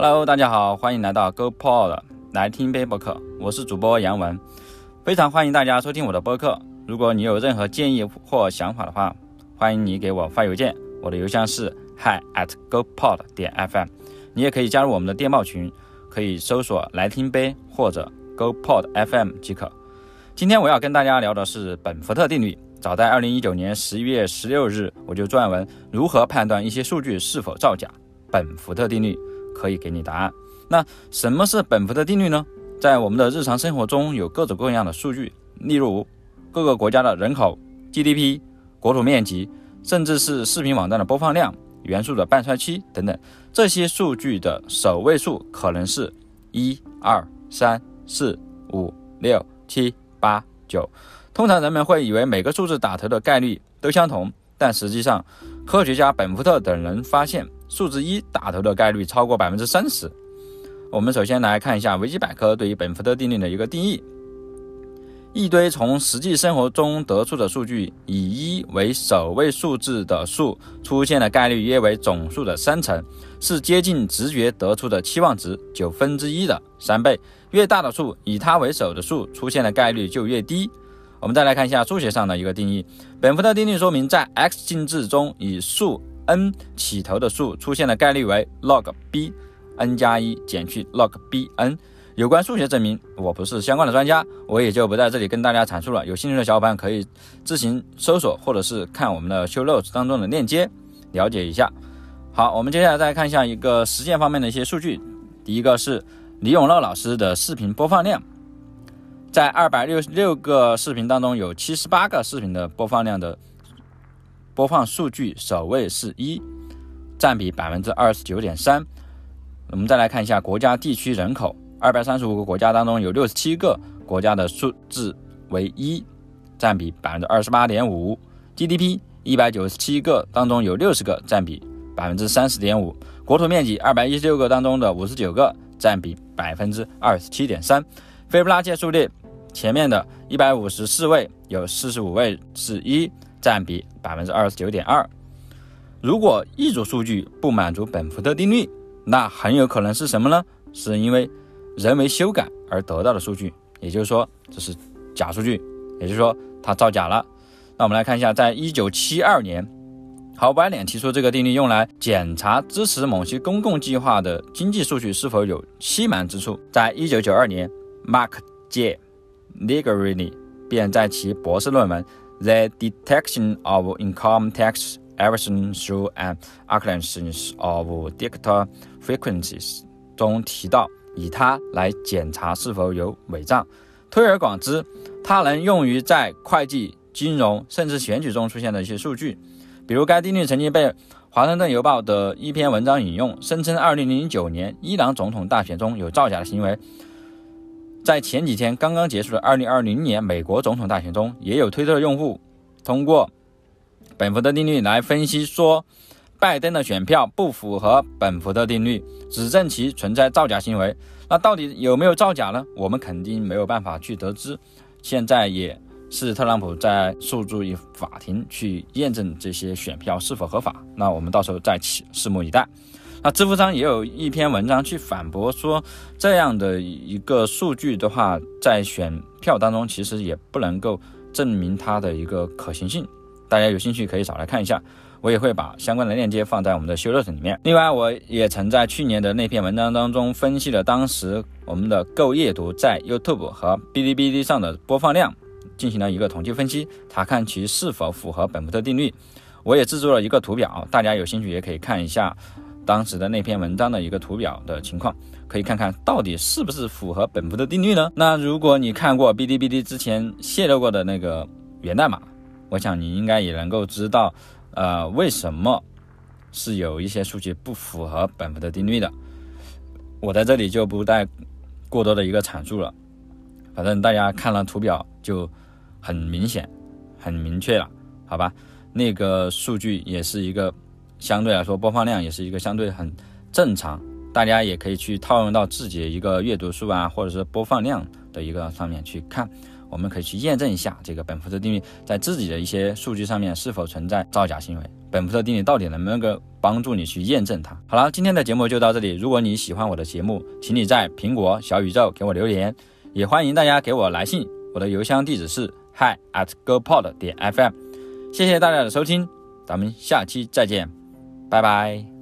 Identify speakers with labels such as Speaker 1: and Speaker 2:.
Speaker 1: Hello，大家好，欢迎来到 GoPod 来听杯播客，我是主播杨文，非常欢迎大家收听我的播客。如果你有任何建议或想法的话，欢迎你给我发邮件，我的邮箱是 hi at GoPod 点 FM。你也可以加入我们的电报群，可以搜索来听杯或者 GoPod FM 即可。今天我要跟大家聊的是本福特定律。早在二零一九年十一月十六日，我就撰文如何判断一些数据是否造假。本福特定律可以给你答案。那什么是本福特定律呢？在我们的日常生活中，有各种各样的数据，例如各个国家的人口、GDP、国土面积，甚至是视频网站的播放量、元素的半衰期等等。这些数据的首位数可能是一、二、三、四、五、六、七、八、九。通常人们会以为每个数字打头的概率都相同，但实际上，科学家本福特等人发现，数字一打头的概率超过百分之三十。我们首先来看一下维基百科对于本福特定律的一个定义：一堆从实际生活中得出的数据，以一为首位数字的数出现的概率约为总数的三成，是接近直觉得出的期望值九分之一的三倍。越大的数，以它为首的数出现的概率就越低。我们再来看一下数学上的一个定义，本福特定律说明，在 x 进制中以数 n 起头的数出现的概率为 log b，n 加一减去 log b n。有关数学证明，我不是相关的专家，我也就不在这里跟大家阐述了。有兴趣的小伙伴可以自行搜索，或者是看我们的 show notes 当中的链接了解一下。好，我们接下来再看一下一个实践方面的一些数据。第一个是李永乐老师的视频播放量。在二百六十六个视频当中，有七十八个视频的播放量的播放数据首位是一，占比百分之二十九点三。我们再来看一下国家地区人口，二百三十五个国家当中有六十七个国家的数字为一，占比百分之二十八点五。GDP 一百九十七个当中有六十个，占比百分之三十点五。国土面积二百一十六个当中的五十九个，占比百分之二十七点三。斐波那契数列前面的一百五十四位有四十五位是一，占比百分之二十九点二。如果一组数据不满足本福特定律，那很有可能是什么呢？是因为人为修改而得到的数据，也就是说这是假数据，也就是说它造假了。那我们来看一下，在一九七二年，豪白脸提出这个定律，用来检查支持某些公共计划的经济数据是否有欺瞒之处。在一九九二年。Mark J. Liggerini 便在其博士论文《The Detection of Income Tax Evasion Through an Analysis of Dicta Frequencies》中提到，以它来检查是否有伪造。推而广之，它能用于在会计、金融甚至选举中出现的一些数据。比如，该定律曾经被《华盛顿邮报》的一篇文章引用，声称2009年伊朗总统大选中有造假的行为。在前几天刚刚结束的2020年美国总统大选中，也有推特用户通过本福德定律来分析说，拜登的选票不符合本福德定律，指证其存在造假行为。那到底有没有造假呢？我们肯定没有办法去得知。现在也是特朗普在诉诸于法庭去验证这些选票是否合法。那我们到时候再起拭目以待。那知乎上也有一篇文章去反驳说，这样的一个数据的话，在选票当中其实也不能够证明它的一个可行性。大家有兴趣可以找来看一下，我也会把相关的链接放在我们的修热搜里面。另外，我也曾在去年的那篇文章当中分析了当时我们的购阅读在 YouTube 和哔哩哔哩上的播放量，进行了一个统计分析，查看其是否符合本福特定律。我也制作了一个图表，大家有兴趣也可以看一下。当时的那篇文章的一个图表的情况，可以看看到底是不是符合本福的定律呢？那如果你看过哔哩哔哩之前泄露过的那个源代码，我想你应该也能够知道，呃，为什么是有一些数据不符合本福的定律的。我在这里就不再过多的一个阐述了，反正大家看了图表就很明显、很明确了，好吧？那个数据也是一个。相对来说，播放量也是一个相对很正常，大家也可以去套用到自己的一个阅读数啊，或者是播放量的一个上面去看，我们可以去验证一下这个本福特定律在自己的一些数据上面是否存在造假行为，本福特定律到底能不能够帮助你去验证它。好了，今天的节目就到这里。如果你喜欢我的节目，请你在苹果小宇宙给我留言，也欢迎大家给我来信。我的邮箱地址是 hi at gopod 点 fm。谢谢大家的收听，咱们下期再见，拜拜。